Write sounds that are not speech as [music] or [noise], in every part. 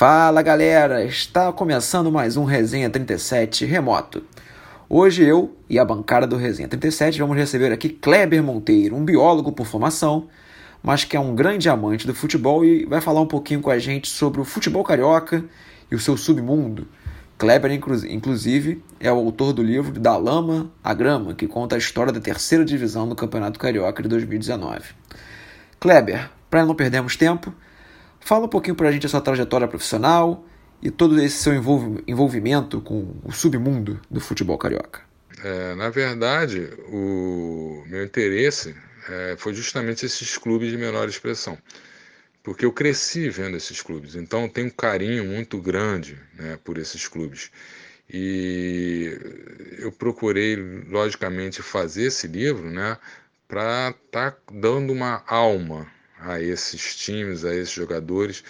Fala galera, está começando mais um Resenha 37 remoto. Hoje eu e a bancada do Resenha 37 vamos receber aqui Kleber Monteiro, um biólogo por formação, mas que é um grande amante do futebol e vai falar um pouquinho com a gente sobre o futebol carioca e o seu submundo. Kleber, inclusive, é o autor do livro Da Lama à Grama, que conta a história da terceira divisão do Campeonato Carioca de 2019. Kleber, para não perdermos tempo, Fala um pouquinho para a gente a sua trajetória profissional e todo esse seu envolvimento com o submundo do futebol carioca. É, na verdade, o meu interesse é, foi justamente esses clubes de menor expressão, porque eu cresci vendo esses clubes, então tenho um carinho muito grande né, por esses clubes. E eu procurei, logicamente, fazer esse livro né, para estar tá dando uma alma a esses times, a esses jogadores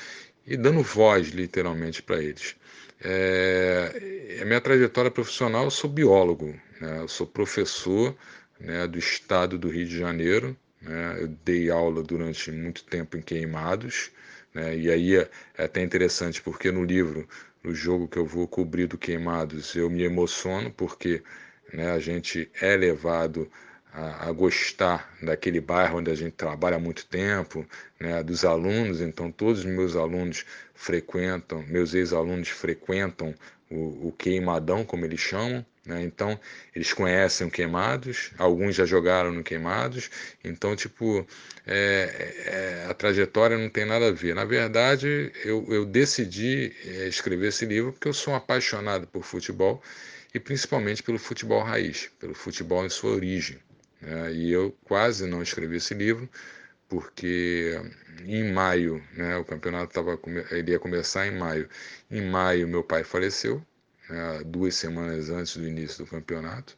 e dando voz literalmente para eles. É, a minha trajetória profissional, eu sou biólogo, né? eu sou professor né, do estado do Rio de Janeiro, né? eu dei aula durante muito tempo em Queimados, né? e aí é, é até interessante porque no livro, no jogo que eu vou cobrir do Queimados, eu me emociono porque né, a gente é levado a, a, gostar daquele bairro onde a gente trabalha há muito tempo, né, dos alunos. Então, todos os meus alunos frequentam, meus ex-alunos frequentam o, o, Queimadão, como eles chamam. Né? Então, eles conhecem o Queimados, alguns já jogaram no Queimados. Então, tipo, é, é, a trajetória não tem nada a ver. Na verdade, eu, eu decidi é, escrever esse livro porque eu sou um apaixonado por futebol e principalmente pelo futebol raiz, pelo futebol em sua origem. Né? E eu quase não escrevi esse livro, porque em maio, né, o campeonato tava, ele ia começar em maio. Em maio, meu pai faleceu, né, duas semanas antes do início do campeonato.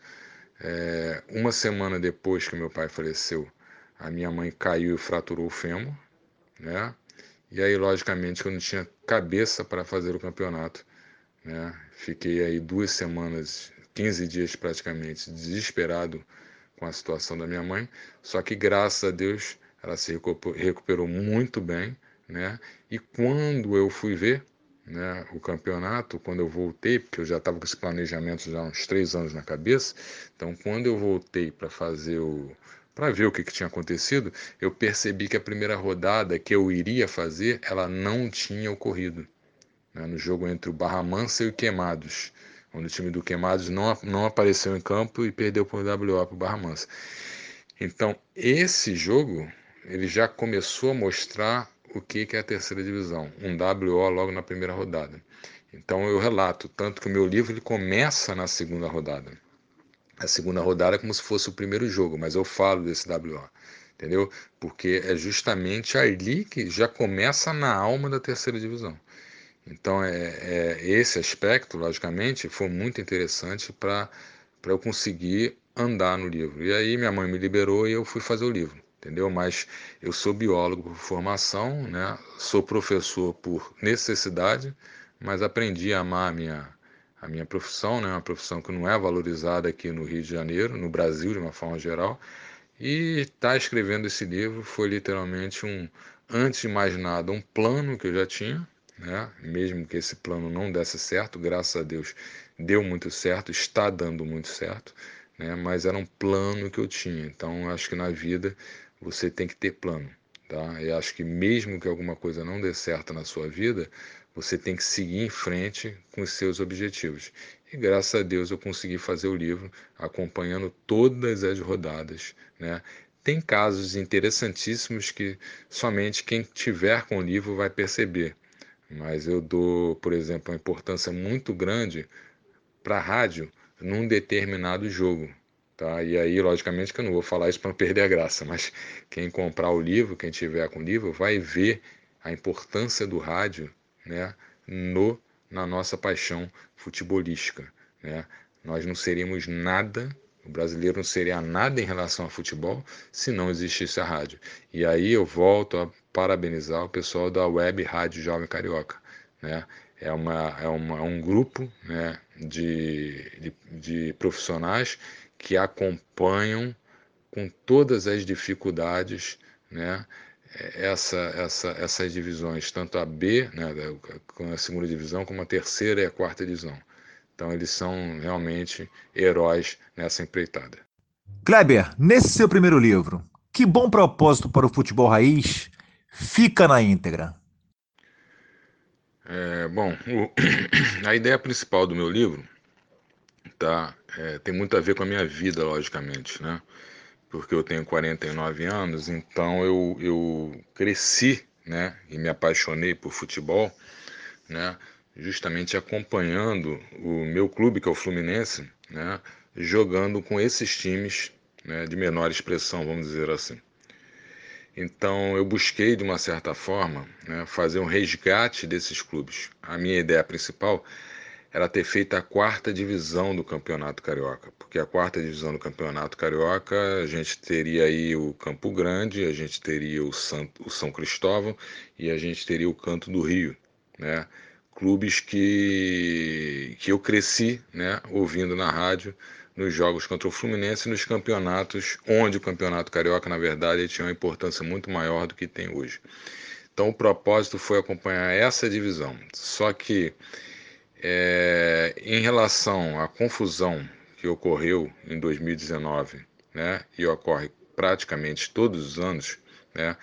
É, uma semana depois que meu pai faleceu, a minha mãe caiu e fraturou o fêmur, né? E aí, logicamente, eu não tinha cabeça para fazer o campeonato, né? Fiquei aí duas semanas, 15 dias praticamente, desesperado com a situação da minha mãe, só que graças a Deus ela se recuperou muito bem, né? E quando eu fui ver né, o campeonato, quando eu voltei, porque eu já estava com esse planejamento já há uns três anos na cabeça, então quando eu voltei para fazer o para ver o que, que tinha acontecido, eu percebi que a primeira rodada que eu iria fazer, ela não tinha ocorrido. Né, no jogo entre o Barra Mansa e o Queimados onde o time do Queimados não, não apareceu em campo e perdeu por WO para o Barra Mansa. Então, esse jogo ele já começou a mostrar o que é a terceira divisão, um WO logo na primeira rodada. Então eu relato, tanto que o meu livro ele começa na segunda rodada. A segunda rodada é como se fosse o primeiro jogo, mas eu falo desse WO, entendeu? Porque é justamente ali que já começa na alma da terceira divisão. Então, é, é, esse aspecto, logicamente, foi muito interessante para eu conseguir andar no livro. E aí minha mãe me liberou e eu fui fazer o livro, entendeu? Mas eu sou biólogo por formação, né? sou professor por necessidade, mas aprendi a amar a minha, a minha profissão, né? uma profissão que não é valorizada aqui no Rio de Janeiro, no Brasil de uma forma geral. E estar tá escrevendo esse livro foi literalmente um, antes de mais nada, um plano que eu já tinha, né? mesmo que esse plano não desse certo, graças a Deus deu muito certo, está dando muito certo, né? mas era um plano que eu tinha. Então, acho que na vida você tem que ter plano. Tá? E acho que mesmo que alguma coisa não dê certo na sua vida, você tem que seguir em frente com os seus objetivos. E graças a Deus eu consegui fazer o livro acompanhando todas as rodadas. Né? Tem casos interessantíssimos que somente quem tiver com o livro vai perceber mas eu dou, por exemplo, uma importância muito grande para a rádio num determinado jogo. Tá? E aí, logicamente, que eu não vou falar isso para não perder a graça, mas quem comprar o livro, quem tiver com o livro, vai ver a importância do rádio né, no, na nossa paixão futebolística. Né? Nós não seríamos nada o brasileiro não seria nada em relação ao futebol se não existisse a rádio. E aí eu volto a parabenizar o pessoal da Web Rádio Jovem Carioca. Né? É, uma, é, uma, é um grupo né, de, de, de profissionais que acompanham com todas as dificuldades né, essa, essa, essas divisões, tanto a B, né, a segunda divisão, como a terceira e a quarta divisão. Então eles são realmente heróis nessa empreitada. Kleber, nesse seu primeiro livro, que bom propósito para o futebol raiz fica na íntegra. É, bom, o, [clears throat] a ideia principal do meu livro tá, é, tem muito a ver com a minha vida, logicamente, né? Porque eu tenho 49 anos, então eu, eu cresci, né? E me apaixonei por futebol, né? Justamente acompanhando o meu clube, que é o Fluminense, né? Jogando com esses times né, de menor expressão, vamos dizer assim. Então eu busquei, de uma certa forma, né, fazer um resgate desses clubes. A minha ideia principal era ter feito a quarta divisão do Campeonato Carioca, porque a quarta divisão do Campeonato Carioca a gente teria aí o Campo Grande, a gente teria o, Santo, o São Cristóvão e a gente teria o Canto do Rio, né? Clubes que, que eu cresci, né, ouvindo na rádio nos jogos contra o Fluminense e nos campeonatos, onde o Campeonato Carioca, na verdade, tinha uma importância muito maior do que tem hoje. Então, o propósito foi acompanhar essa divisão. Só que, é, em relação à confusão que ocorreu em 2019, né, e ocorre praticamente todos os anos, né,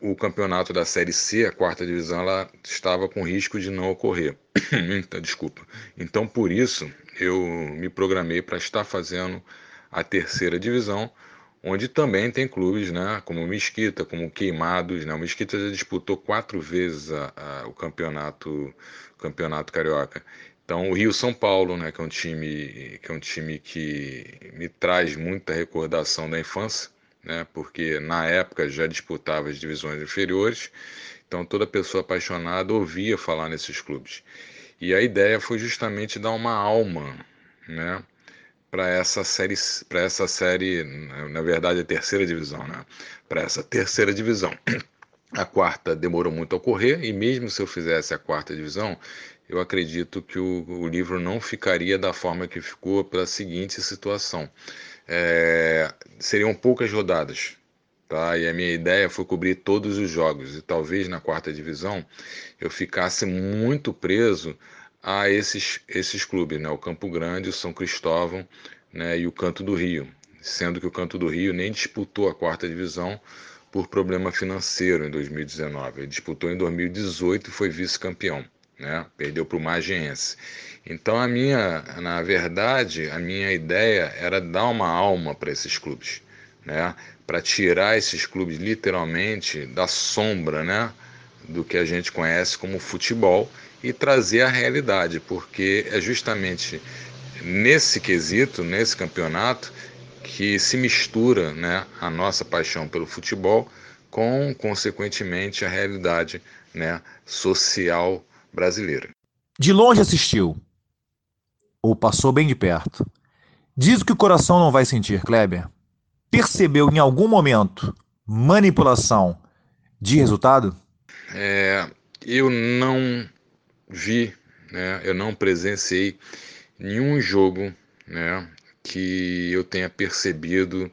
o campeonato da Série C, a quarta divisão, ela estava com risco de não ocorrer. [coughs] então, desculpa. Então, por isso, eu me programei para estar fazendo a terceira divisão, onde também tem clubes, né, como Mesquita, como Queimados. Né? O Mesquita já disputou quatro vezes a, a, o campeonato, campeonato carioca. Então, o Rio São Paulo, né, que é um time que é um time que me traz muita recordação da infância, né, porque na época já disputava as divisões inferiores. Então, toda pessoa apaixonada ouvia falar nesses clubes. E a ideia foi justamente dar uma alma, né, para essa série, para essa série, na verdade a terceira divisão, né, para essa terceira divisão. A quarta demorou muito a ocorrer e mesmo se eu fizesse a quarta divisão, eu acredito que o, o livro não ficaria da forma que ficou pela seguinte situação. É, seriam poucas rodadas, Tá? E a minha ideia foi cobrir todos os jogos e talvez na quarta divisão eu ficasse muito preso a esses, esses clubes, né? o Campo Grande, o São Cristóvão né? e o Canto do Rio, sendo que o Canto do Rio nem disputou a quarta divisão por problema financeiro em 2019. Ele disputou em 2018 e foi vice-campeão, né? perdeu para o Magiense. Então a minha, na verdade, a minha ideia era dar uma alma para esses clubes né, para tirar esses clubes literalmente da sombra né, do que a gente conhece como futebol e trazer a realidade, porque é justamente nesse quesito, nesse campeonato, que se mistura né, a nossa paixão pelo futebol com, consequentemente, a realidade né, social brasileira. De longe assistiu, ou passou bem de perto. Diz o que o coração não vai sentir, Kleber percebeu em algum momento manipulação de resultado? É, eu não vi, né, eu não presenciei nenhum jogo né, que eu tenha percebido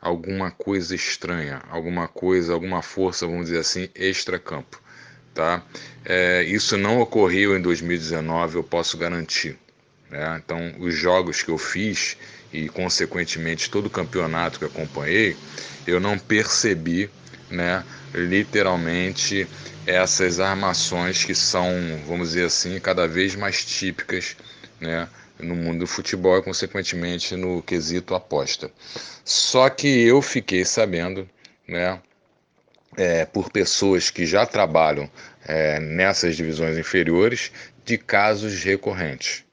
alguma coisa estranha, alguma coisa, alguma força, vamos dizer assim, extra-campo. Tá? É, isso não ocorreu em 2019, eu posso garantir. Né? Então, os jogos que eu fiz e, consequentemente, todo o campeonato que acompanhei, eu não percebi, né, literalmente, essas armações que são, vamos dizer assim, cada vez mais típicas né, no mundo do futebol e, consequentemente, no quesito aposta. Só que eu fiquei sabendo, né, é, por pessoas que já trabalham é, nessas divisões inferiores, de casos recorrentes.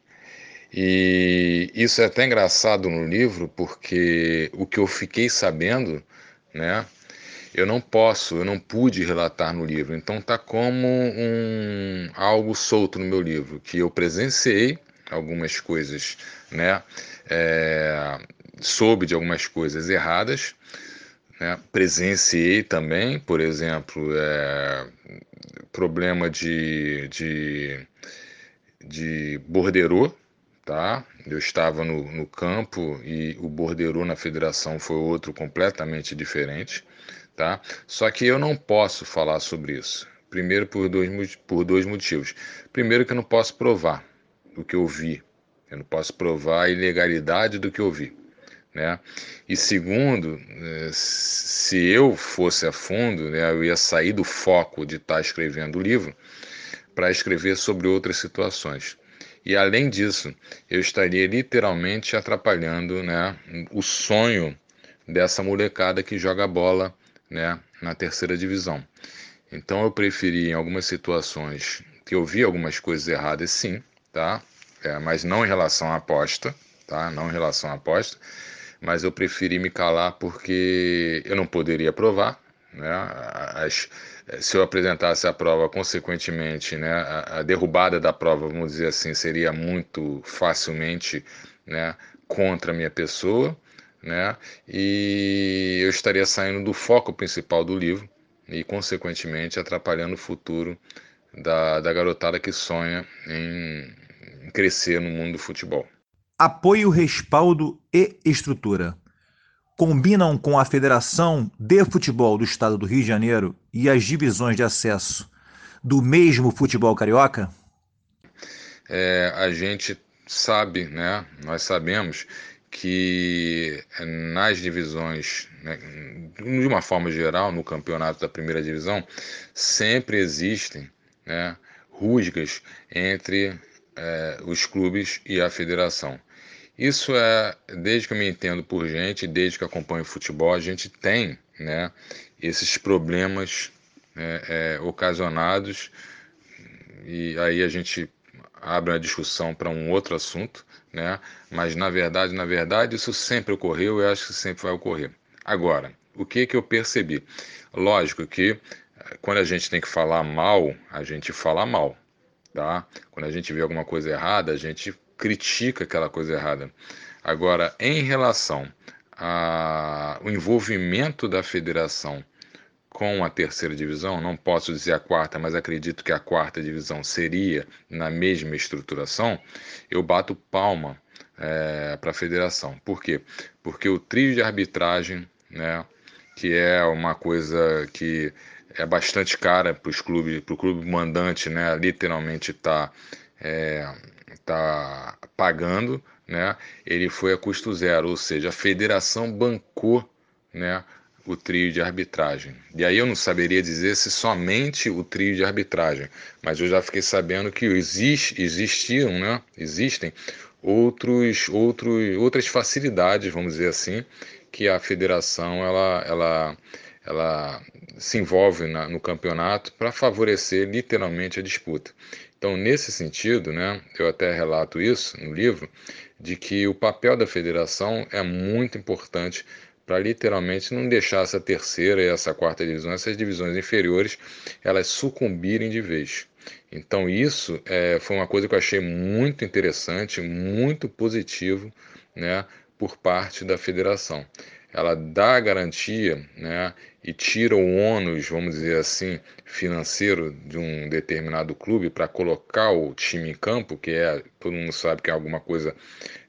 E isso é até engraçado no livro, porque o que eu fiquei sabendo, né, eu não posso, eu não pude relatar no livro. Então tá como um algo solto no meu livro, que eu presenciei algumas coisas, né, é, soube de algumas coisas erradas, né, presenciei também, por exemplo, é, problema de, de, de tá? Eu estava no, no campo e o borderô na federação foi outro completamente diferente, tá? Só que eu não posso falar sobre isso. Primeiro por dois, por dois motivos. Primeiro que eu não posso provar o que eu vi. Eu não posso provar a ilegalidade do que eu vi. Né? E segundo, eh, se eu fosse a fundo, né, eu ia sair do foco de estar escrevendo o livro para escrever sobre outras situações. E além disso, eu estaria literalmente atrapalhando né, o sonho dessa molecada que joga bola né, na terceira divisão. Então eu preferi em algumas situações que eu vi algumas coisas erradas sim, tá? É, mas não em relação à aposta, tá? Não em relação à aposta, mas eu preferi me calar porque eu não poderia provar, né? As, se eu apresentasse a prova, consequentemente, né, a, a, derrubada da prova, vamos dizer assim, seria muito facilmente né, contra a minha pessoa, né, e eu estaria saindo do foco principal do livro e, consequentemente, atrapalhando o futuro da, da garotada que sonha em, em crescer no mundo do futebol. Apoio, respaldo e estrutura combinam com a Federação de Futebol do Estado do Rio de Janeiro e as divisões de acesso do mesmo futebol carioca? É, a gente sabe, né? Nós sabemos que nas divisões, né, de uma forma geral, no campeonato da primeira divisão, sempre existem né, rusgas entre é, os clubes e a federação. Isso é, desde que eu me entendo por gente, desde que acompanho futebol, a gente tem né, esses problemas né, é, ocasionados, e aí a gente abre uma discussão para um outro assunto, né? Mas na verdade, na verdade, isso sempre ocorreu e acho que sempre vai ocorrer. Agora, o que que eu percebi? Lógico que eh, quando a gente tem que falar mal, a gente fala mal, tá? Quando a gente vê alguma coisa errada, a gente critica aquela coisa errada. Agora, em relação ao envolvimento da federação com a terceira divisão, não posso dizer a quarta, mas acredito que a quarta divisão seria na mesma estruturação, eu bato palma é, para a federação. Por quê? Porque o trio de arbitragem, né, que é uma coisa que é bastante cara para os clubes, para o clube mandante, né, literalmente está é, tá pagando, né, ele foi a custo zero, ou seja, a federação bancou, né, o trio de arbitragem. E aí eu não saberia dizer se somente o trio de arbitragem, mas eu já fiquei sabendo que existe, existiam, né, existem outros, outros, outras facilidades, vamos dizer assim, que a federação ela, ela, ela se envolve na, no campeonato para favorecer literalmente a disputa. Então, nesse sentido, né, eu até relato isso no livro, de que o papel da federação é muito importante para literalmente não deixar essa terceira e essa quarta divisão, essas divisões inferiores, elas sucumbirem de vez. Então isso é, foi uma coisa que eu achei muito interessante, muito positivo, né, por parte da federação ela dá garantia né, e tira o ônus, vamos dizer assim, financeiro de um determinado clube para colocar o time em campo, que é todo mundo sabe que é alguma coisa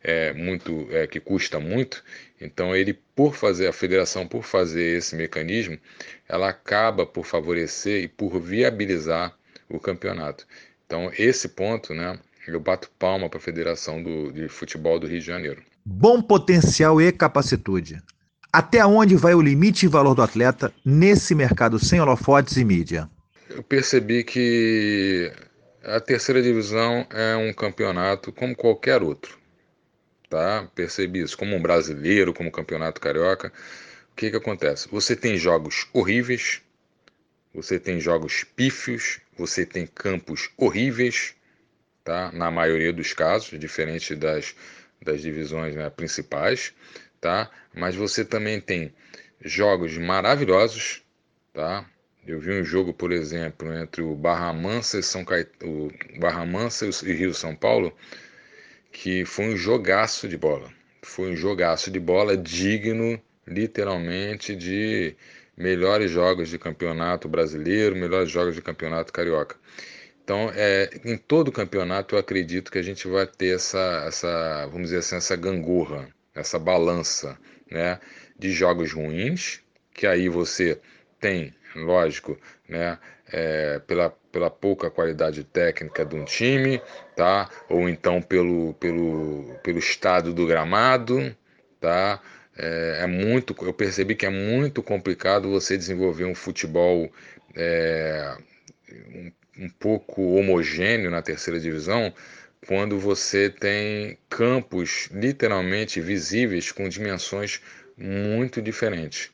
é, muito é, que custa muito. Então ele, por fazer a federação, por fazer esse mecanismo, ela acaba por favorecer e por viabilizar o campeonato. Então esse ponto, né, eu bato palma para a Federação do, de Futebol do Rio de Janeiro. Bom potencial e capacitude. Até onde vai o limite e valor do atleta nesse mercado sem holofotes e mídia? Eu percebi que a terceira divisão é um campeonato como qualquer outro. Tá? Percebi isso como um brasileiro, como campeonato carioca. O que, que acontece? Você tem jogos horríveis, você tem jogos pífios, você tem campos horríveis, tá? na maioria dos casos, diferente das, das divisões né, principais tá? Mas você também tem jogos maravilhosos, tá? Eu vi um jogo, por exemplo, entre o Barra Mansa e São o Barra Mansa e Rio São Paulo, que foi um jogaço de bola. Foi um jogaço de bola digno, literalmente, de melhores jogos de campeonato brasileiro, melhores jogos de campeonato carioca. Então, é, em todo campeonato, eu acredito que a gente vai ter essa, essa vamos dizer assim, essa gangorra essa balança né, de jogos ruins, que aí você tem, lógico, né, é, pela, pela pouca qualidade técnica de um time, tá? Ou então pelo, pelo, pelo estado do gramado, tá? É, é, muito, eu percebi que é muito complicado você desenvolver um futebol é, um, um pouco homogêneo na terceira divisão quando você tem campos literalmente visíveis com dimensões muito diferentes.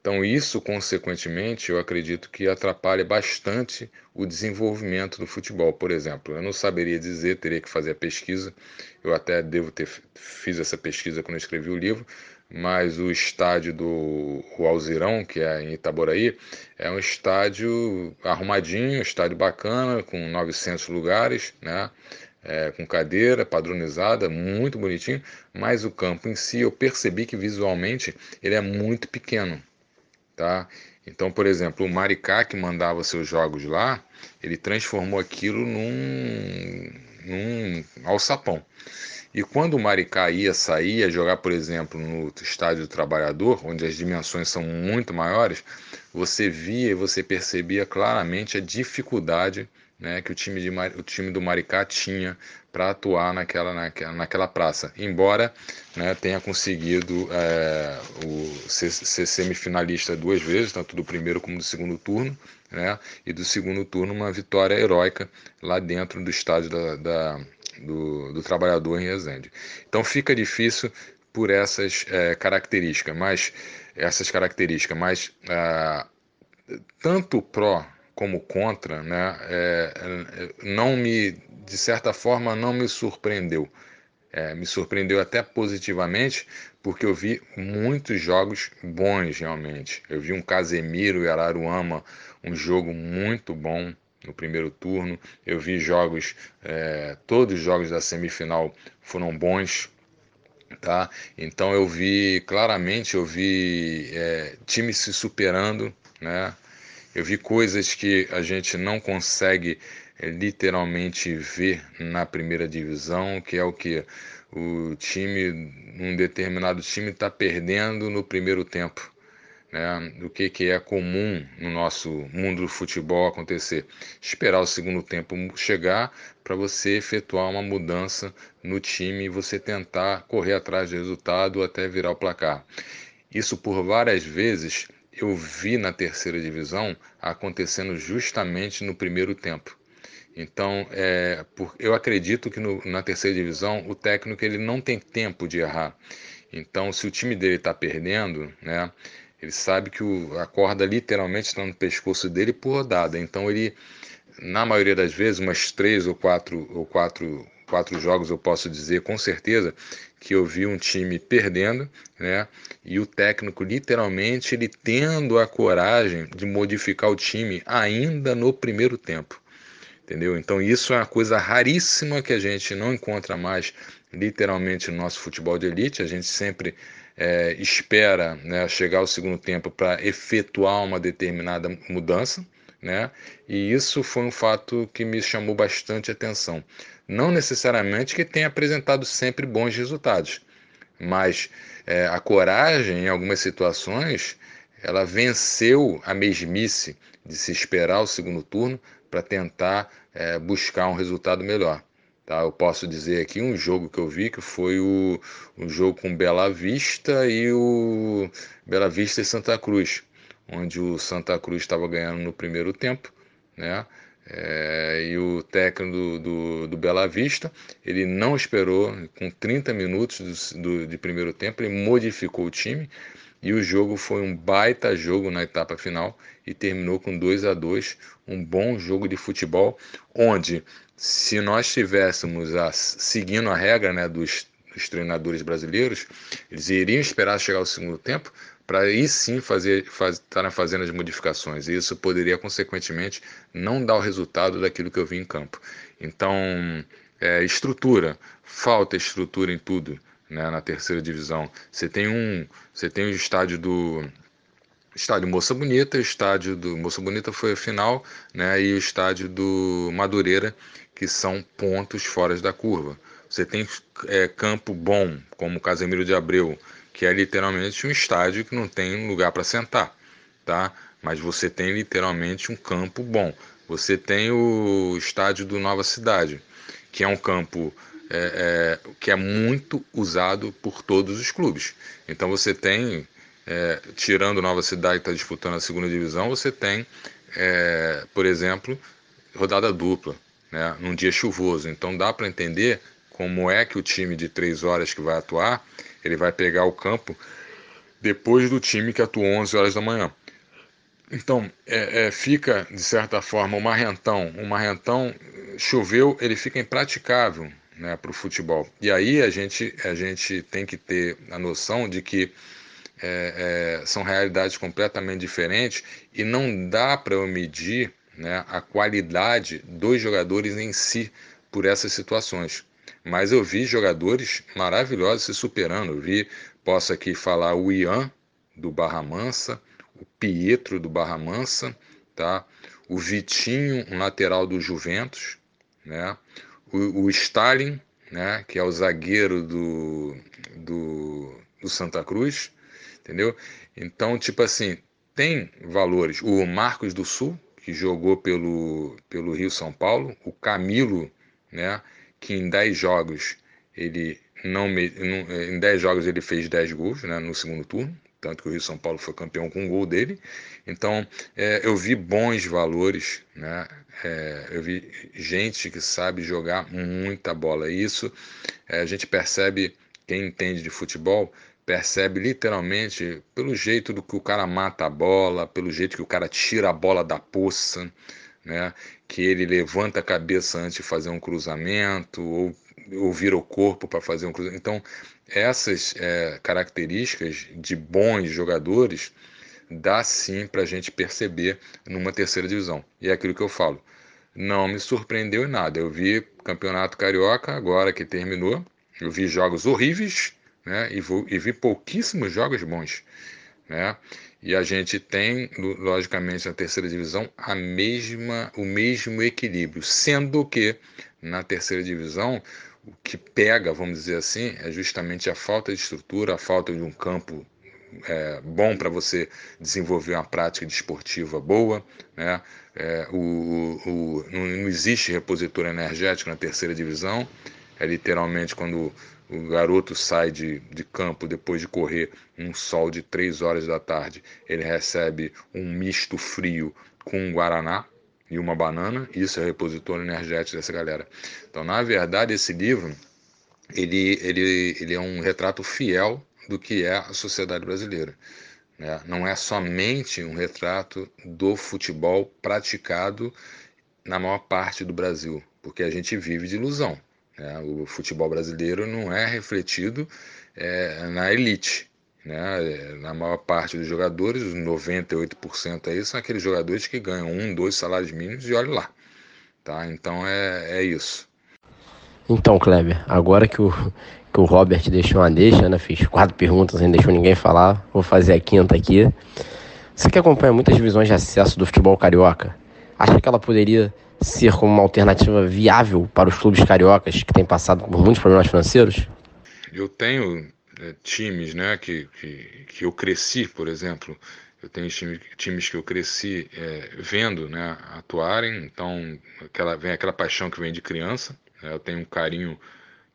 Então, isso, consequentemente, eu acredito que atrapalha bastante o desenvolvimento do futebol. Por exemplo, eu não saberia dizer, teria que fazer a pesquisa, eu até devo ter fiz essa pesquisa quando escrevi o livro, mas o estádio do Alzirão, que é em Itaboraí, é um estádio arrumadinho, um estádio bacana, com 900 lugares, né? É, com cadeira padronizada, muito bonitinho, mas o campo em si eu percebi que visualmente ele é muito pequeno tá? Então, por exemplo, o Maricá que mandava seus jogos lá, ele transformou aquilo num, num alçapão. E quando o Maricá ia sair, ia jogar, por exemplo, no estádio do Trabalhador, onde as dimensões são muito maiores, você via e você percebia claramente a dificuldade né, que o time, de, o time do Maricá tinha para atuar naquela, naquela, naquela praça. Embora né, tenha conseguido é, o, ser, ser, semifinalista duas vezes, tanto do primeiro como do segundo turno, né, e do segundo turno uma vitória heróica lá dentro do estádio da, da do, do, Trabalhador em Resende. Então fica difícil por essas é, características, mas essas características, mas ah, tanto pró como contra, né, é, é, não me, de certa forma, não me surpreendeu. É, me surpreendeu até positivamente, porque eu vi muitos jogos bons realmente. Eu vi um Casemiro e Araruama, um jogo muito bom no primeiro turno. Eu vi jogos, é, todos os jogos da semifinal foram bons, tá? Então eu vi claramente, eu vi é, times se superando, né? Eu vi coisas que a gente não consegue é, literalmente ver na primeira divisão, que é o que o time, um determinado time está perdendo no primeiro tempo. Né, do que, que é comum no nosso mundo do futebol acontecer. Esperar o segundo tempo chegar para você efetuar uma mudança no time e você tentar correr atrás do resultado até virar o placar. Isso por várias vezes eu vi na terceira divisão acontecendo justamente no primeiro tempo. Então, é, por, eu acredito que no, na terceira divisão o técnico ele não tem tempo de errar. Então, se o time dele está perdendo, né, ele sabe que o, a corda literalmente está no pescoço dele por rodada. Então, ele, na maioria das vezes, umas três ou quatro ou quatro, quatro jogos, eu posso dizer com certeza que eu vi um time perdendo, né? E o técnico literalmente ele tendo a coragem de modificar o time ainda no primeiro tempo. Entendeu? Então isso é uma coisa raríssima que a gente não encontra mais literalmente no nosso futebol de elite. A gente sempre é, espera né, chegar ao segundo tempo para efetuar uma determinada mudança, né? E isso foi um fato que me chamou bastante atenção. Não necessariamente que tenha apresentado sempre bons resultados, mas é, a coragem, em algumas situações, ela venceu a mesmice de se esperar o segundo turno para tentar é, buscar um resultado melhor. Tá? Eu posso dizer aqui um jogo que eu vi que foi o, o jogo com Bela Vista e o Bela Vista e Santa Cruz, onde o Santa Cruz estava ganhando no primeiro tempo, né? É, e o técnico do, do, do, Bela Vista, ele não esperou, com 30 minutos do, do, de primeiro tempo, ele modificou o time e o jogo foi um baita jogo na etapa final e terminou com 2 a 2 um bom jogo de futebol, onde se nós tivéssemos a, seguindo a regra né, dos, dos treinadores brasileiros, eles iriam esperar chegar ao segundo tempo para aí sim fazer faz, estar fazendo as modificações. E isso poderia, consequentemente, não dar o resultado daquilo que eu vi em campo. Então, é, estrutura, falta estrutura em tudo né, na terceira divisão. Você tem um, você tem o estádio do estádio Moça Bonita, estádio do Moça Bonita foi a final, né, e o estádio do Madureira, que são pontos fora da curva. Você tem é, campo bom, como Casemiro de Abreu, que é literalmente um estádio que não tem lugar para sentar, tá? mas você tem literalmente um campo bom. Você tem o estádio do Nova Cidade, que é um campo é, é, que é muito usado por todos os clubes. Então você tem, é, tirando Nova Cidade que está disputando a segunda divisão, você tem, é, por exemplo, rodada dupla, né, num dia chuvoso. Então dá para entender como é que o time de três horas que vai atuar, ele vai pegar o campo depois do time que atuou 11 horas da manhã. Então, é, é, fica, de certa forma, o marrentão. O marrentão choveu, ele fica impraticável né, para o futebol. E aí a gente, a gente tem que ter a noção de que é, é, são realidades completamente diferentes e não dá para eu medir né, a qualidade dos jogadores em si por essas situações. Mas eu vi jogadores maravilhosos se superando. Eu vi, posso aqui falar o Ian, do Barra Mansa, o Pietro do Barra Mansa, tá? o Vitinho, um lateral do Juventus, né? o, o Stalin, né? que é o zagueiro do, do, do Santa Cruz, entendeu? Então, tipo assim, tem valores. O Marcos do Sul, que jogou pelo, pelo Rio São Paulo, o Camilo, né? Que em 10 jogos ele não em 10 jogos ele fez 10 gols né, no segundo turno, tanto que o Rio São Paulo foi campeão com um gol dele. Então, é, eu vi bons valores, né? É, eu vi gente que sabe jogar muita bola. E isso é, a gente percebe, quem entende de futebol, percebe literalmente pelo jeito do que o cara mata a bola, pelo jeito que o cara tira a bola da poça, né? que ele levanta a cabeça antes de fazer um cruzamento, ou, ou vira o corpo para fazer um cruzamento. Então, essas é, características de bons jogadores dá sim para a gente perceber numa terceira divisão. E é aquilo que eu falo. Não me surpreendeu em nada. Eu vi campeonato carioca agora que terminou. Eu vi jogos horríveis né? e, vou, e vi pouquíssimos jogos bons. Né? E a gente tem, logicamente, na terceira divisão, a mesma, o mesmo equilíbrio, sendo que na terceira divisão o que pega, vamos dizer assim, é justamente a falta de estrutura, a falta de um campo é, bom para você desenvolver uma prática desportiva boa. Né? É, o, o, não, não existe repositor energético na terceira divisão. É literalmente quando o garoto sai de, de campo depois de correr um sol de 3 horas da tarde, ele recebe um misto frio com um guaraná e uma banana. Isso é o repositor energético dessa galera. Então, na verdade, esse livro ele, ele, ele é um retrato fiel do que é a sociedade brasileira. Né? Não é somente um retrato do futebol praticado na maior parte do Brasil, porque a gente vive de ilusão. Né? O futebol brasileiro não é refletido é, na elite. Né? Na maior parte dos jogadores, os 98% aí são aqueles jogadores que ganham um, dois salários mínimos e olha lá. Tá? Então é, é isso. Então, Kleber, agora que o, que o Robert deixou uma deixa, né? Fiz quatro perguntas, não deixou ninguém falar. Vou fazer a quinta aqui. Você que acompanha muitas divisões de acesso do futebol carioca, acha que ela poderia ser como uma alternativa viável para os clubes cariocas que têm passado por muitos problemas financeiros? Eu tenho é, times, né, que, que, que eu cresci, por exemplo, eu tenho times, times que eu cresci é, vendo, né, atuarem, então aquela, vem aquela paixão que vem de criança, né, eu tenho um carinho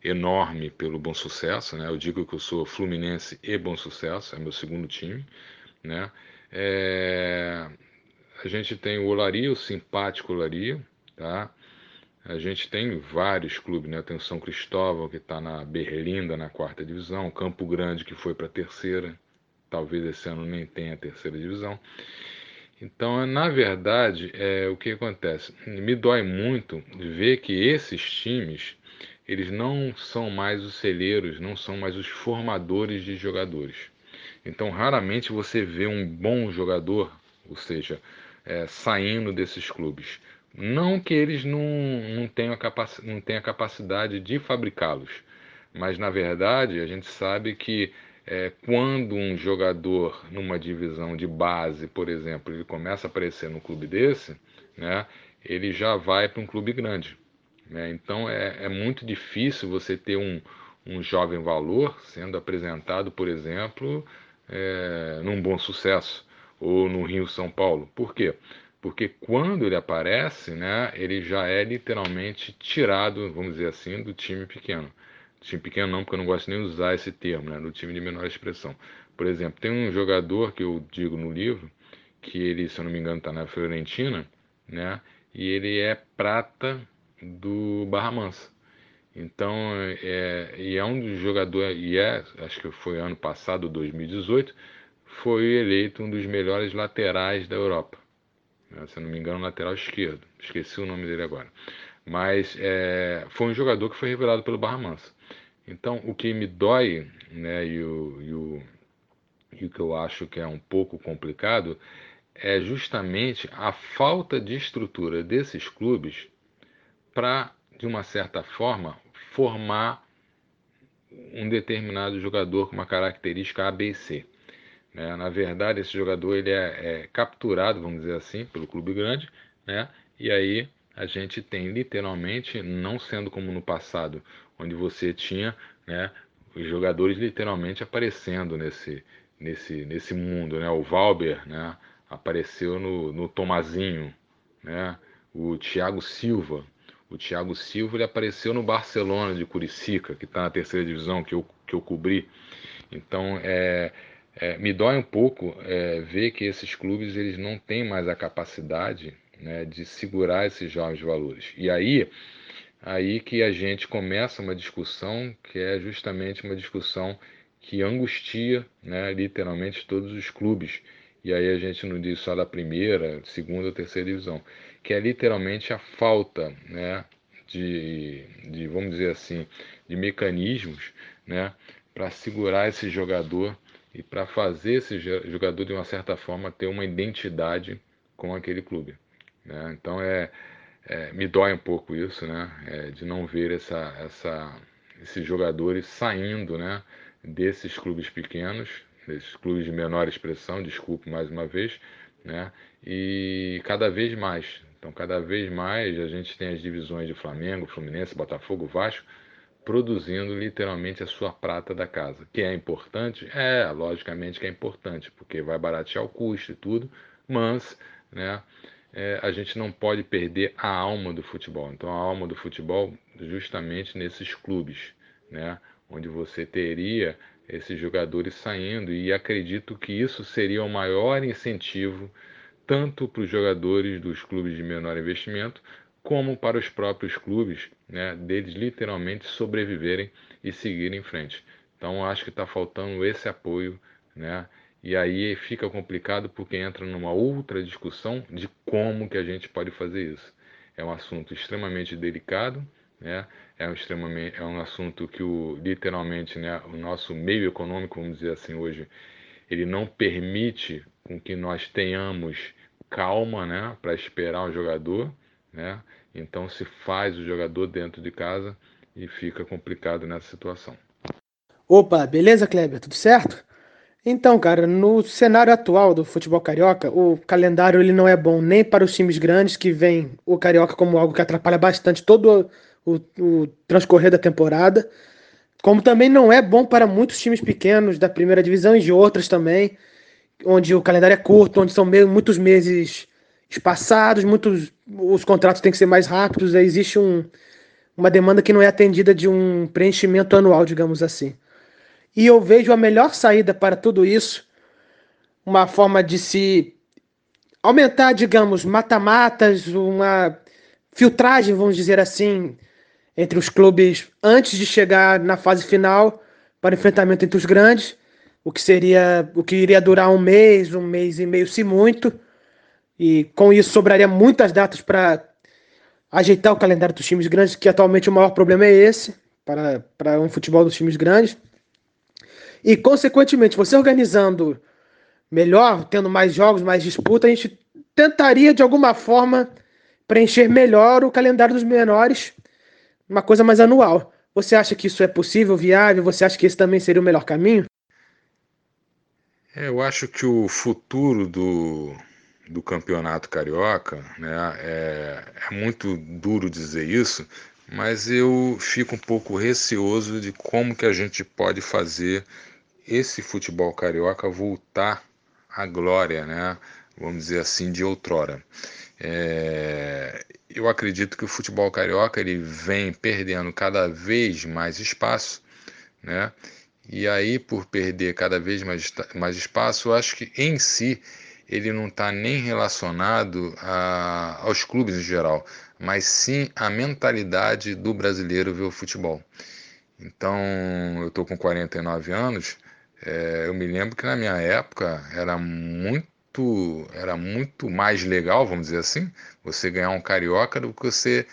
enorme pelo Bom Sucesso, né? Eu digo que eu sou Fluminense e Bom Sucesso, é meu segundo time, né? É... A gente tem o Olaria, o simpático Olaria, tá? A gente tem vários clubes, né? Tem o São Cristóvão que está na Berlinda, na quarta divisão, Campo Grande que foi para a terceira, talvez esse ano nem tenha a terceira divisão. Então, na verdade, é, o que acontece? Me dói muito ver que esses times eles não são mais os celeiros, não são mais os formadores de jogadores. Então, raramente você vê um bom jogador, ou seja, é, saindo desses clubes. Não que eles não, não, tenham a capac, não tenham capacidade de fabricá-los, mas na verdade a gente sabe que é, quando um jogador numa divisão de base, por exemplo, ele começa a aparecer no clube desse, né, ele já vai para um clube grande. Né? Então é, é muito difícil você ter um, um jovem valor sendo apresentado, por exemplo, é, num bom sucesso, ou no Rio São Paulo. Por quê? Porque quando ele aparece, né, ele já é literalmente tirado, vamos dizer assim, do time pequeno. Time pequeno não, porque eu não gosto nem de usar esse termo, né, do time de menor expressão. Por exemplo, tem um jogador que eu digo no livro, que ele, se eu não me engano, está na Fiorentina, né, e ele é prata do Barra Mansa. Então, é, e é um dos jogadores, e é, acho que foi ano passado, 2018, foi eleito um dos melhores laterais da Europa. Né, se não me engano, lateral esquerdo. Esqueci o nome dele agora. Mas é, foi um jogador que foi revelado pelo Barra Mansa. Então, o que me dói, né, e o, e o, e o que eu acho que é um pouco complicado, é justamente a falta de estrutura desses clubes para, de uma certa forma, formar um determinado jogador com uma característica ABC. Né? Na verdade, esse jogador ele é, é, capturado, vamos dizer assim, pelo clube grande, né? e aí a gente tem literalmente, não sendo como no passado, onde você tinha né, os jogadores literalmente aparecendo nesse, nesse, nesse mundo. Né? O Valber né, apareceu no, no Tomazinho, né? o Thiago Silva o Thiago Silva ele apareceu no Barcelona de Curicica, que está na terceira divisão, que eu, que eu cobri. Então, é, é, me dói um pouco é, ver que esses clubes eles não têm mais a capacidade né, de segurar esses jovens valores. E aí, aí que a gente começa uma discussão que é justamente uma discussão que angustia né, literalmente todos os clubes. E aí a gente não diz só da primeira, segunda ou terceira divisão que é literalmente a falta né, de, de, vamos dizer assim, de mecanismos né, para segurar esse jogador e para fazer esse jogador, de uma certa forma, ter uma identidade com aquele clube. Né? Então, é, é, me dói um pouco isso, né, é, de não ver essa, essa, esses jogadores saindo né, desses clubes pequenos, desses clubes de menor expressão, desculpe mais uma vez, né, e cada vez mais então, cada vez mais a gente tem as divisões de Flamengo, Fluminense, Botafogo, Vasco produzindo literalmente a sua prata da casa. Que é importante? É, logicamente que é importante, porque vai baratear o custo e tudo, mas né, é, a gente não pode perder a alma do futebol. Então, a alma do futebol, justamente nesses clubes, né, onde você teria esses jogadores saindo, e acredito que isso seria o maior incentivo tanto para os jogadores dos clubes de menor investimento, como para os próprios clubes, né, deles literalmente sobreviverem e seguirem em frente. Então acho que está faltando esse apoio, né? E aí fica complicado porque entra numa outra discussão de como que a gente pode fazer isso. É um assunto extremamente delicado, né? É um extremamente é um assunto que o literalmente, né, o nosso meio econômico, vamos dizer assim hoje, ele não permite com que nós tenhamos calma, né, para esperar o jogador, né? Então se faz o jogador dentro de casa e fica complicado nessa situação. Opa, beleza, Kleber? Tudo certo? Então, cara, no cenário atual do futebol carioca, o calendário ele não é bom nem para os times grandes que vêm o carioca como algo que atrapalha bastante todo o, o transcorrer da temporada, como também não é bom para muitos times pequenos da primeira divisão e de outras também onde o calendário é curto, onde são meio, muitos meses espaçados, muitos os contratos têm que ser mais rápidos, existe um, uma demanda que não é atendida de um preenchimento anual, digamos assim. E eu vejo a melhor saída para tudo isso, uma forma de se aumentar, digamos, mata-matas, uma filtragem, vamos dizer assim, entre os clubes antes de chegar na fase final para enfrentamento entre os grandes o que seria o que iria durar um mês, um mês e meio, se muito. E com isso sobraria muitas datas para ajeitar o calendário dos times grandes, que atualmente o maior problema é esse, para, para um futebol dos times grandes. E, consequentemente, você organizando melhor, tendo mais jogos, mais disputa, a gente tentaria, de alguma forma, preencher melhor o calendário dos menores, uma coisa mais anual. Você acha que isso é possível, viável? Você acha que esse também seria o melhor caminho? É, eu acho que o futuro do, do campeonato carioca, né, é, é muito duro dizer isso, mas eu fico um pouco receoso de como que a gente pode fazer esse futebol carioca voltar a glória, né? vamos dizer assim, de outrora. É, eu acredito que o futebol carioca ele vem perdendo cada vez mais espaço, né? E aí, por perder cada vez mais, mais espaço, eu acho que em si ele não está nem relacionado a, aos clubes em geral, mas sim a mentalidade do brasileiro ver o futebol. Então, eu estou com 49 anos, é, eu me lembro que na minha época era muito era muito mais legal, vamos dizer assim, você ganhar um carioca do que você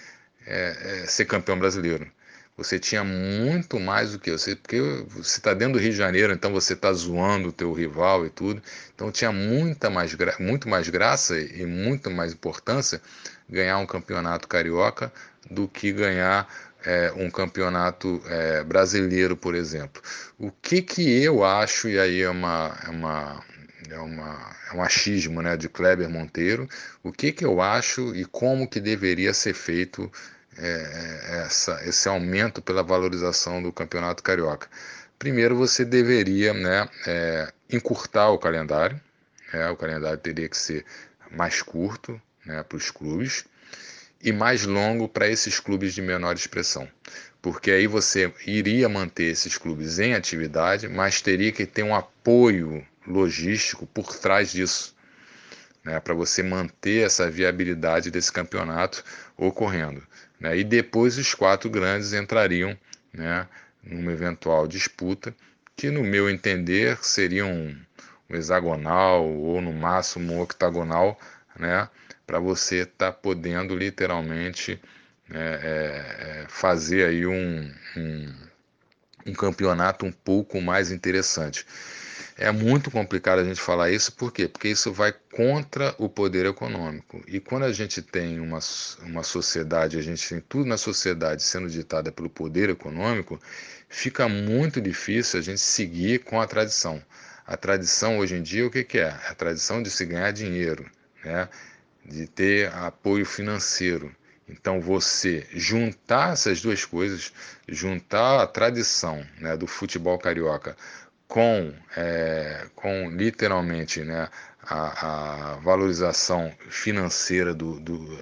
é, é, ser campeão brasileiro. Você tinha muito mais do que você, porque você está dentro do Rio de Janeiro, então você está zoando o teu rival e tudo. Então tinha muita mais, muito mais graça e muito mais importância ganhar um campeonato carioca do que ganhar é, um campeonato é, brasileiro, por exemplo. O que que eu acho, e aí é uma, é uma, é, uma, é um achismo né, de Kleber Monteiro, o que que eu acho e como que deveria ser feito é, é, essa, esse aumento pela valorização do campeonato carioca? Primeiro, você deveria né, é, encurtar o calendário, né, o calendário teria que ser mais curto né, para os clubes e mais longo para esses clubes de menor expressão, porque aí você iria manter esses clubes em atividade, mas teria que ter um apoio logístico por trás disso né, para você manter essa viabilidade desse campeonato ocorrendo. Né? E depois os quatro grandes entrariam né, numa eventual disputa, que no meu entender seria um, um hexagonal ou no máximo um octagonal, né, para você estar tá podendo literalmente é, é, fazer aí um, um, um campeonato um pouco mais interessante. É muito complicado a gente falar isso, por quê? Porque isso vai contra o poder econômico. E quando a gente tem uma, uma sociedade, a gente tem tudo na sociedade sendo ditada pelo poder econômico, fica muito difícil a gente seguir com a tradição. A tradição hoje em dia, o que, que é? A tradição de se ganhar dinheiro, né? de ter apoio financeiro. Então, você juntar essas duas coisas, juntar a tradição né, do futebol carioca com, é, com literalmente né, a, a valorização financeira, do, do,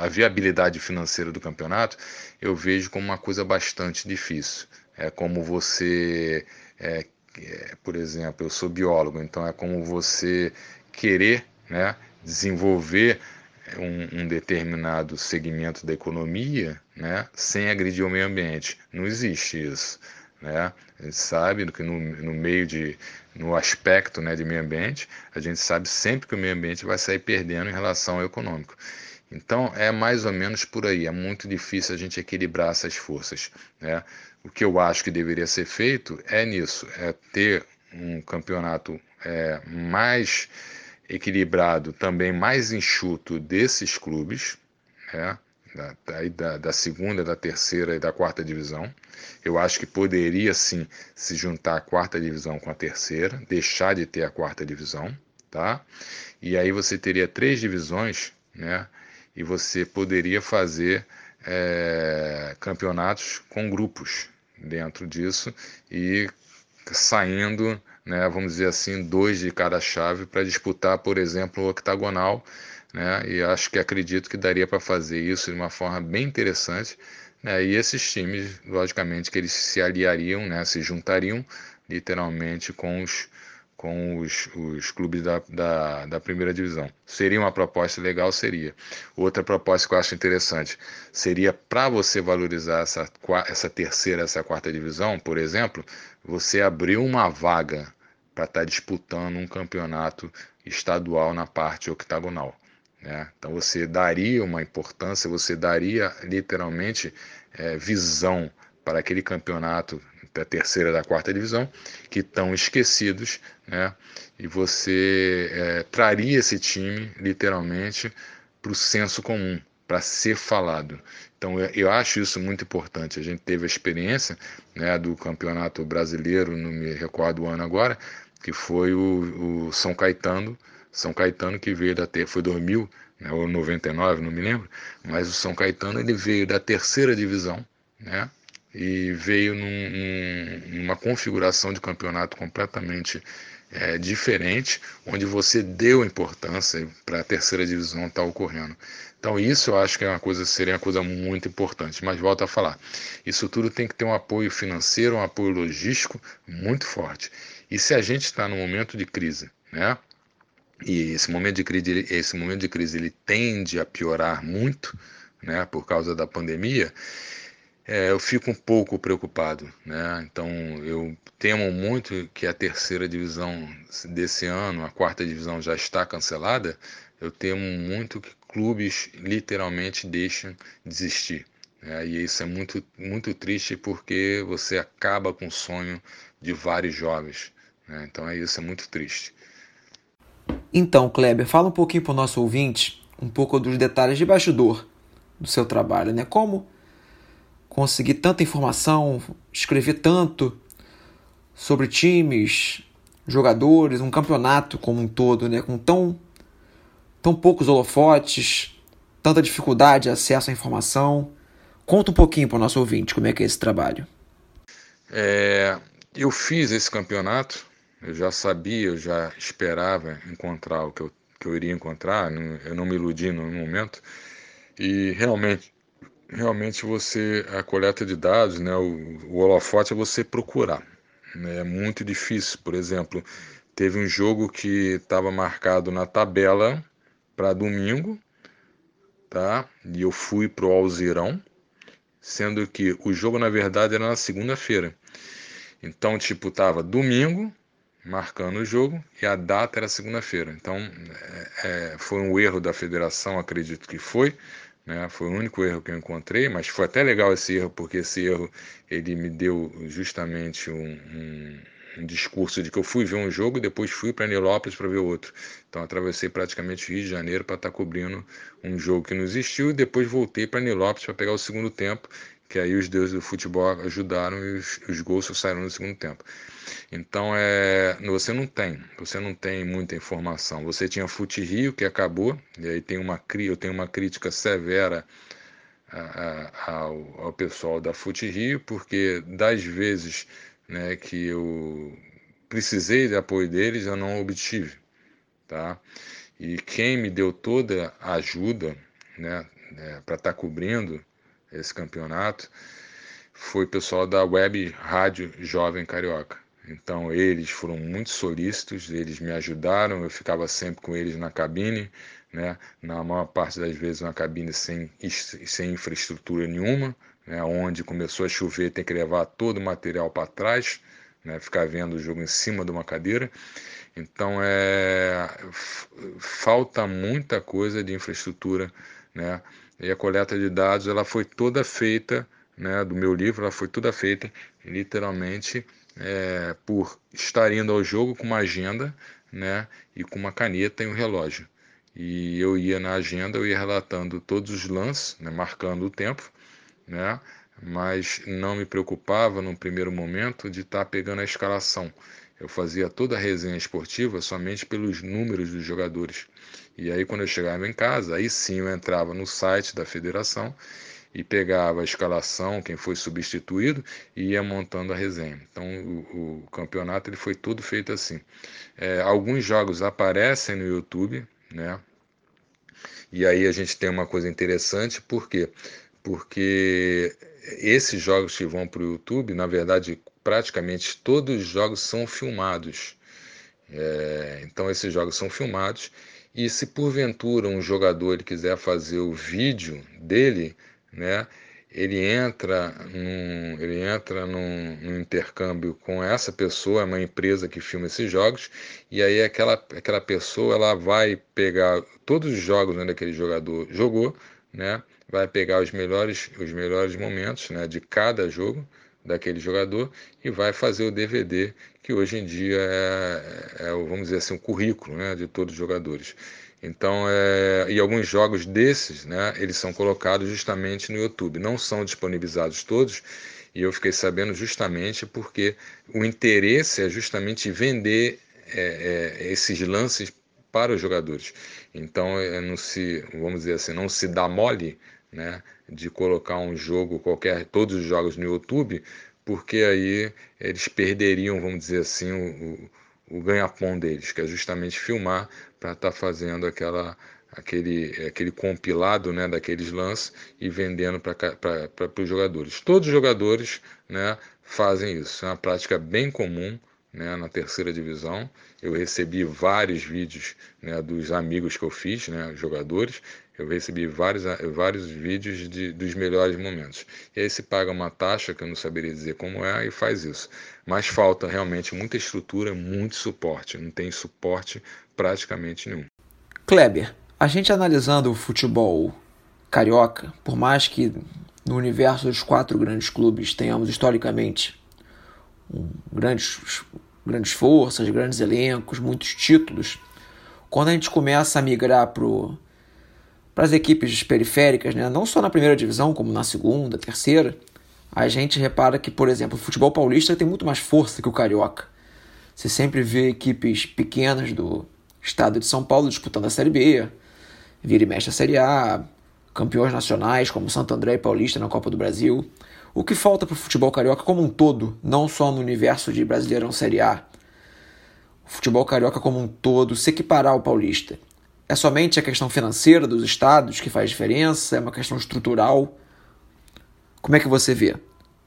a viabilidade financeira do campeonato, eu vejo como uma coisa bastante difícil. É como você, é, é, por exemplo, eu sou biólogo, então é como você querer né, desenvolver um, um, determinado segmento da economia né, sem agredir o meio ambiente. Não existe isso. Né? A gente sabe que no, no meio de, no aspecto né, de meio ambiente, a gente sabe sempre que o meio ambiente vai sair perdendo em relação ao econômico. Então é mais ou menos por aí, é muito difícil a gente equilibrar essas forças. Né? O que eu acho que deveria ser feito é nisso, é ter um campeonato é, mais equilibrado, também mais enxuto desses clubes, né? Da, da, da, segunda, da terceira e da quarta divisão. Eu acho que poderia sim se juntar a quarta divisão com a terceira, deixar de ter a quarta divisão, tá? E aí você teria três divisões, né? E você poderia fazer é, campeonatos com grupos dentro disso e saindo, né, vamos dizer assim, dois de cada chave para disputar, por exemplo, o octagonal né? E acho que acredito que daria para fazer isso de uma forma bem interessante. Né? E esses times, logicamente, que eles se aliariam, né? se juntariam literalmente com os, com os, os clubes da, da, da, primeira divisão. Seria uma proposta legal? Seria. Outra proposta que eu acho interessante seria para você valorizar essa, essa terceira, essa quarta divisão, por exemplo, você abrir uma vaga para estar tá disputando um campeonato estadual na parte octagonal. Né? Então você daria uma importância, você daria literalmente é, visão para aquele campeonato da terceira da quarta divisão que estão esquecidos, né? E você é, traria esse time literalmente para o senso comum, para ser falado. Então eu, eu, acho isso muito importante. A gente teve a experiência né, do campeonato brasileiro, não me recordo o ano agora, que foi o, o São Caetano são Caetano que veio da foi 2000 né, ou 99, não me lembro, mas o São Caetano ele veio da terceira divisão, né? E veio num, num, numa configuração de campeonato completamente é, diferente, onde você deu importância para a terceira divisão estar tá ocorrendo. Então isso eu acho que é uma coisa seria uma coisa muito importante. Mas volto a falar, isso tudo tem que ter um apoio financeiro, um apoio logístico muito forte. E se a gente está num momento de crise, né? E esse momento de crise, esse momento de crise ele tende a piorar muito, né? Por causa da pandemia é, eu fico um pouco preocupado, né? Então eu temo muito que a terceira divisão desse ano, a quarta divisão já está cancelada. Eu temo muito que clubes literalmente deixem de existir. Né? E isso é muito muito triste porque você acaba com o sonho de vários jovens. Né? Então é isso, é muito triste. Então, Kleber, fala um pouquinho para o nosso ouvinte um pouco dos detalhes de bastidor do seu trabalho, né? Como conseguir tanta informação, escrever tanto sobre times, jogadores, um campeonato como um todo, né? com tão, tão poucos holofotes, tanta dificuldade de acesso à informação. Conta um pouquinho para o nosso ouvinte como é que é esse trabalho. É, eu fiz esse campeonato, eu já sabia, eu já esperava encontrar o que eu, que eu iria encontrar, eu não me iludi no momento, e realmente realmente você a coleta de dados, né, o, o holofote é você procurar. Né, é muito difícil. Por exemplo, teve um jogo que estava marcado na tabela para domingo, tá? E eu fui pro Alzirão, sendo que o jogo na verdade era na segunda-feira. Então, tipo, tava domingo marcando o jogo e a data era segunda-feira. Então, é, é, foi um erro da federação, acredito que foi, né? Foi o único erro que eu encontrei, mas foi até legal esse erro, porque esse erro ele me deu justamente um, um, um discurso de que eu fui ver um jogo e depois fui para Nilópolis para ver outro. Então atravessei praticamente o Rio de Janeiro para estar tá cobrindo um jogo que não existiu e depois voltei para Nilópolis para pegar o segundo tempo que aí os deuses do futebol ajudaram e os, os gols saíram no segundo tempo. Então é, você não tem, você não tem muita informação. Você tinha Fute Rio que acabou e aí tem uma eu tenho uma crítica severa ao, ao, pessoal da Fute Rio porque das vezes né, que eu precisei de apoio deles eu não obtive, tá? E quem me deu toda a ajuda, né, né para estar tá cobrindo esse campeonato foi o pessoal da Web Rádio Jovem Carioca. Então eles foram muito solícitos, eles me ajudaram, eu ficava sempre com eles na cabine, né? na maior parte das vezes uma cabine sem, sem infraestrutura nenhuma, né? onde começou a chover tem que levar todo o material para trás, né? ficar vendo o jogo em cima de uma cadeira. Então é, falta muita coisa de infraestrutura né? E a coleta de dados ela foi toda feita, né, do meu livro, ela foi toda feita literalmente é, por estar indo ao jogo com uma agenda, né, e com uma caneta e um relógio. E eu ia na agenda, eu ia relatando todos os lances, né, marcando o tempo, né, mas não me preocupava no primeiro momento de estar tá pegando a escalação. Eu fazia toda a resenha esportiva somente pelos números dos jogadores. E aí, quando eu chegava em casa, aí sim eu entrava no site da federação e pegava a escalação, quem foi substituído, e ia montando a resenha. Então, o, o campeonato ele foi todo feito assim. É, alguns jogos aparecem no YouTube, né? E aí a gente tem uma coisa interessante, por quê? Porque esses jogos que vão para o YouTube, na verdade, praticamente todos os jogos são filmados. É, então, esses jogos são filmados e se porventura um jogador quiser fazer o vídeo dele, né, ele entra num, ele entra num, num, intercâmbio com essa pessoa, é uma empresa que filma esses jogos, e aí aquela, aquela pessoa ela vai pegar todos os jogos onde aquele jogador jogou, né, vai pegar os melhores, os melhores momentos né, de cada jogo daquele jogador e vai fazer o DVD que hoje em dia é, é vamos dizer assim, o currículo né, de todos os jogadores. Então, é, e alguns jogos desses, né, eles são colocados justamente no YouTube. Não são disponibilizados todos, e eu fiquei sabendo justamente porque o interesse é justamente vender é, é, esses lances para os jogadores. Então, é, não se, vamos dizer assim, não se dá mole, né, de colocar um jogo qualquer, todos os jogos no YouTube, porque aí eles perderiam, vamos dizer assim, o, o ganha-pão deles, que é justamente filmar para estar tá fazendo aquela aquele, aquele compilado né, daqueles lances e vendendo para os jogadores. Todos os jogadores né, fazem isso. É uma prática bem comum né, na terceira divisão. Eu recebi vários vídeos né, dos amigos que eu fiz, né, jogadores. Eu recebi vários, vários vídeos de, dos melhores momentos. E aí se paga uma taxa, que eu não saberia dizer como é, e faz isso. Mas falta realmente muita estrutura, muito suporte. Não tem suporte praticamente nenhum. Kleber, a gente analisando o futebol carioca, por mais que no universo dos quatro grandes clubes tenhamos historicamente grandes, grandes forças, grandes elencos, muitos títulos, quando a gente começa a migrar para as equipes periféricas, né, não só na primeira divisão, como na segunda, terceira, a gente repara que, por exemplo, o futebol paulista tem muito mais força que o carioca. Você sempre vê equipes pequenas do estado de São Paulo disputando a Série B, vira e mexe a Série A, campeões nacionais como Santo André e Paulista na Copa do Brasil. O que falta para o futebol carioca como um todo, não só no universo de Brasileirão Série A, o futebol carioca como um todo se equiparar ao paulista. É somente a questão financeira dos estados que faz diferença? É uma questão estrutural? Como é que você vê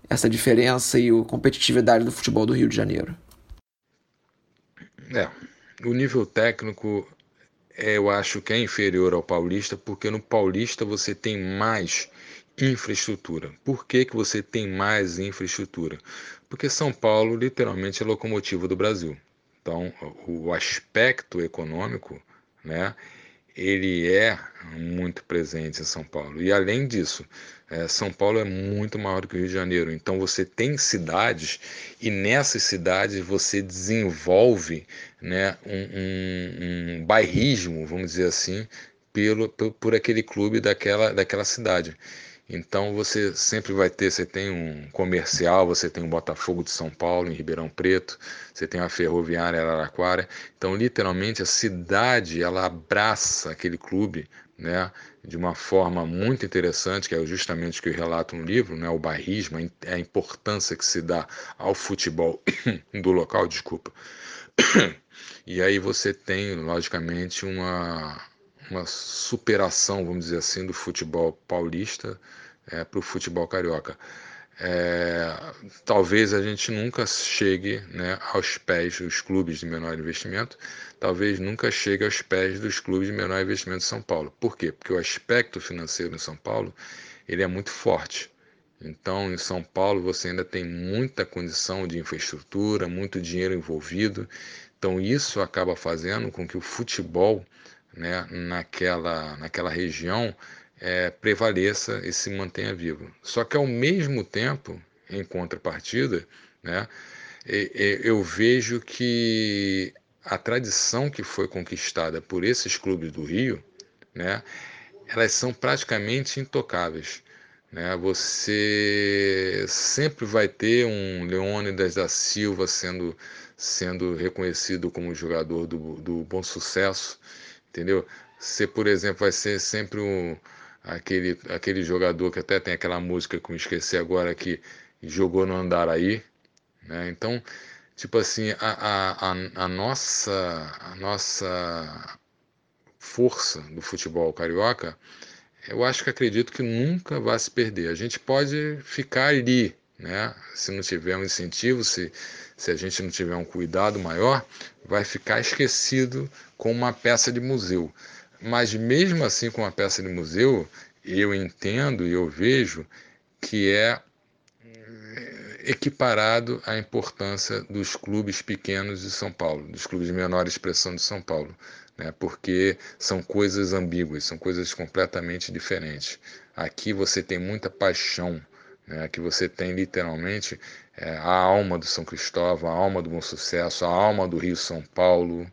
essa diferença e a competitividade do futebol do Rio de Janeiro? É, o nível técnico é, eu acho que é inferior ao paulista, porque no paulista você tem mais infraestrutura. Por que, que você tem mais infraestrutura? Porque São Paulo literalmente é a locomotiva do Brasil. Então, o aspecto econômico, né, ele é muito presente em São Paulo. E além disso, é, São Paulo é muito maior do que o Rio de Janeiro. Então você tem cidades e nessas cidades você desenvolve né, um, um, um bairrismo, vamos dizer assim, pelo, por, por aquele clube daquela, daquela cidade. Então você sempre vai ter, você tem um comercial, você tem um Botafogo de São Paulo em Ribeirão Preto, você tem a Ferroviária Araraquara. Então literalmente a cidade ela abraça aquele clube, né, de uma forma muito interessante, que é justamente o que eu relato no livro, né, o bairrismo, a importância que se dá ao futebol [coughs] do local, desculpa. [coughs] E aí você tem, logicamente, uma uma superação, vamos dizer assim, do futebol paulista é, para o futebol carioca. É, talvez a gente nunca chegue né, aos pés dos clubes de menor investimento, talvez nunca chegue aos pés dos clubes de menor investimento de São Paulo. Por quê? Porque o aspecto financeiro em São Paulo ele é muito forte. Então, em São Paulo, você ainda tem muita condição de infraestrutura, muito dinheiro envolvido. Então, isso acaba fazendo com que o futebol né, naquela, naquela região é, prevaleça e se mantenha vivo. Só que, ao mesmo tempo, em contrapartida, né, eu vejo que a tradição que foi conquistada por esses clubes do Rio, né, elas são praticamente intocáveis. Né? Você sempre vai ter um Leônidas da Silva sendo, sendo reconhecido como jogador do, do bom sucesso, entendeu? Você, por exemplo, vai ser sempre um, aquele, aquele jogador que até tem aquela música que eu esqueci agora que jogou no Andaraí, né? Então, tipo assim, a, a, a, nossa, a nossa força do futebol carioca, eu acho que acredito que nunca vai se perder. A gente pode ficar ali, né? Se não tiver um incentivo, se, se a gente não tiver um cuidado maior, vai ficar esquecido com uma peça de museu. Mas mesmo assim, com uma peça de museu, eu entendo e eu vejo que é eh, equiparado à importância dos clubes pequenos de São Paulo, dos clubes de menor expressão de São Paulo, né? porque são coisas ambíguas, são coisas completamente diferentes. Aqui você tem muita paixão, né? aqui você tem literalmente é, a alma do São Cristóvão, a alma do Bom Sucesso, a alma do Rio São Paulo,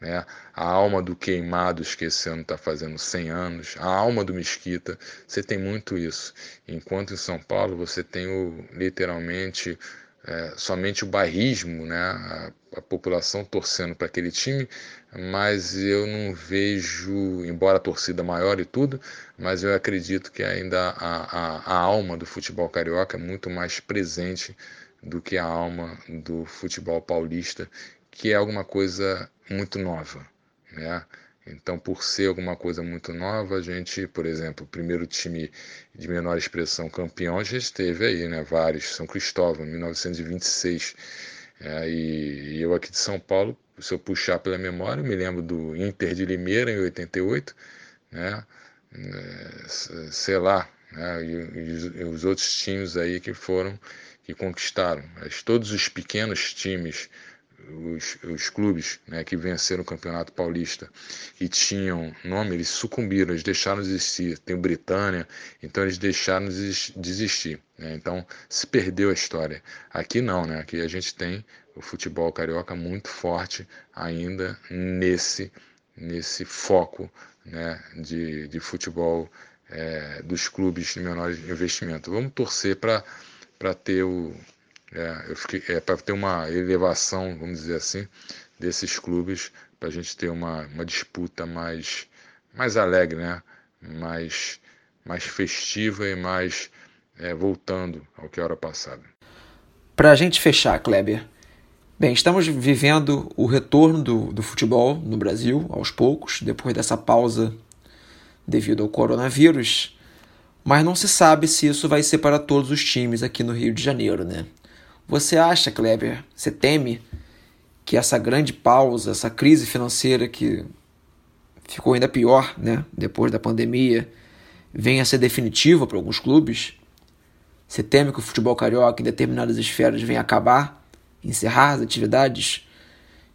né? a alma do Queimados, que esse ano está fazendo 100 anos, a alma do Mesquita, você tem muito isso. Enquanto em São Paulo você tem o, literalmente é, somente o barrismo, né? a, a população torcendo para aquele time, mas eu não vejo, embora a torcida maior e tudo, mas eu acredito que ainda a, a, a alma do futebol carioca é muito mais presente do que a alma do futebol paulista, que é alguma coisa muito nova, né? Então, por ser alguma coisa muito nova, a gente, por exemplo, o primeiro time de menor expressão campeão, a gente teve aí, né? Vários, São Cristóvão, 1926. É, e, eu aqui de São Paulo, se eu puxar pela memória, me lembro do Inter de Limeira em 88, né? É, sei lá, né? E, e, os outros times aí que foram que conquistaram. Mas todos os pequenos times os, os clubes né, que venceram o Campeonato Paulista e tinham nome, eles sucumbiram, eles deixaram de existir. Tem o Britânia, então eles deixaram de existir. Né? Então se perdeu a história. Aqui não, né? aqui a gente tem o futebol carioca muito forte ainda nesse, nesse foco né, de, de futebol é, dos clubes de menor investimento. Vamos torcer para ter o é, eu fiquei, é, para ter uma elevação, vamos dizer assim, desses clubes, para a gente ter uma, uma disputa mais, mais alegre, né? mais, mais festiva e mais é, voltando ao que era passado. Para a gente fechar, Kleber, bem, estamos vivendo o retorno do, do futebol no Brasil aos poucos, depois dessa pausa devido ao coronavírus, mas não se sabe se isso vai ser para todos os times aqui no Rio de Janeiro, né? Você acha, Kleber, você teme que essa grande pausa, essa crise financeira que ficou ainda pior, né, depois da pandemia, venha a ser definitiva para alguns clubes? Você teme que o futebol carioca em determinadas esferas venha acabar, encerrar as atividades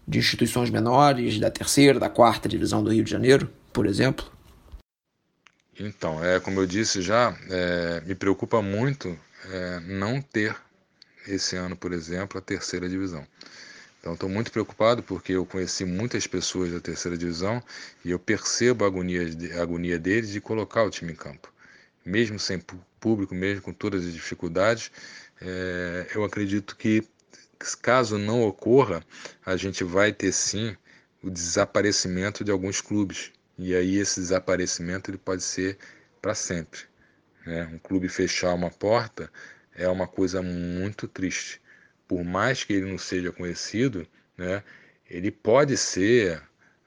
de instituições menores, da terceira, da quarta divisão do Rio de Janeiro, por exemplo? Então, é como eu disse já, é, me preocupa muito é, não ter esse ano, por exemplo, a terceira divisão. Então estou muito preocupado porque eu conheci muitas pessoas da terceira divisão e eu percebo a agonia, a agonia deles de colocar o time em campo. Mesmo sem público, mesmo com todas as dificuldades, é, eu acredito que caso não ocorra, a gente vai ter sim o desaparecimento de alguns clubes. E aí esse desaparecimento ele pode ser para sempre. Né? Um clube fechar uma porta é uma coisa muito triste. Por mais que ele não seja conhecido, né, ele pode ser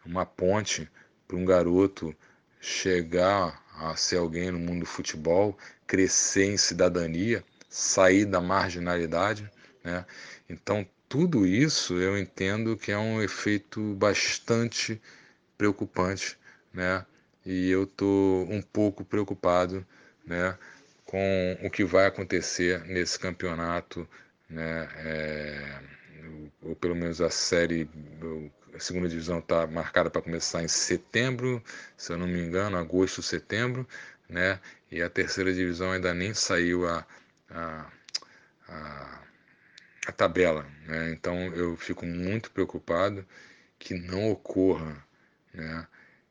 uma ponte para um garoto chegar a ser alguém no mundo do futebol, crescer em cidadania, sair da marginalidade. Né? Então, tudo isso eu entendo que é um efeito bastante preocupante, né? E eu estou um pouco preocupado, né? Com o que vai acontecer nesse campeonato, né? É, ou pelo menos a série, a segunda divisão está marcada para começar em setembro, se eu não me engano, agosto, setembro, né? E a terceira divisão ainda nem saiu a, a, a, a tabela, né? Então eu fico muito preocupado que não ocorra, né?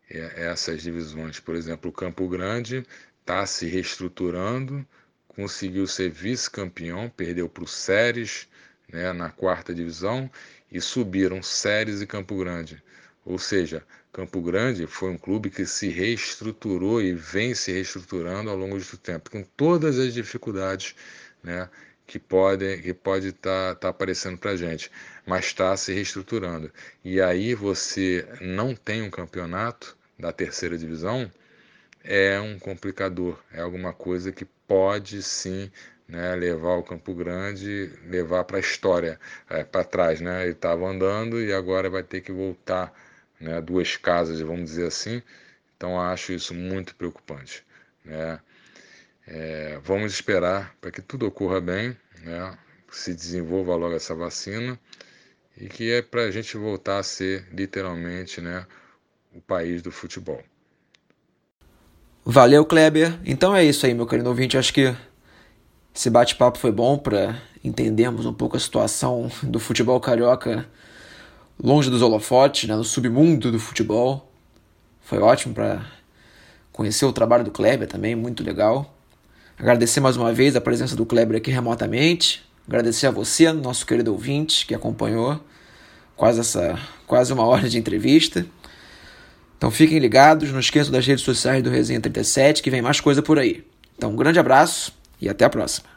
Essas divisões, por exemplo, o Campo Grande está se reestruturando, conseguiu ser vice-campeão, perdeu para o Séries né, na quarta divisão e subiram Séries e Campo Grande. Ou seja, Campo Grande foi um clube que se reestruturou e vem se reestruturando ao longo do tempo, com todas as dificuldades né, que podem que pode estar tá, tá aparecendo para a gente, mas está se reestruturando. E aí você não tem um campeonato da terceira divisão, é um complicador, é alguma coisa que pode sim né, levar o Campo Grande, levar para a história, é, para trás. Né? Ele estava andando e agora vai ter que voltar né, duas casas, vamos dizer assim. Então acho isso muito preocupante. Né? É, vamos esperar para que tudo ocorra bem, né? se desenvolva logo essa vacina e que é para a gente voltar a ser literalmente né, o país do futebol. Valeu, Kleber. Então é isso aí, meu querido ouvinte. Acho que esse bate-papo foi bom para entendermos um pouco a situação do futebol carioca longe dos holofotes, né, no submundo do futebol. Foi ótimo para conhecer o trabalho do Kleber também, muito legal. Agradecer mais uma vez a presença do Kleber aqui remotamente. Agradecer a você, nosso querido ouvinte, que acompanhou quase essa quase uma hora de entrevista. Então fiquem ligados, não esqueçam das redes sociais do Resenha 37 que vem mais coisa por aí. Então um grande abraço e até a próxima.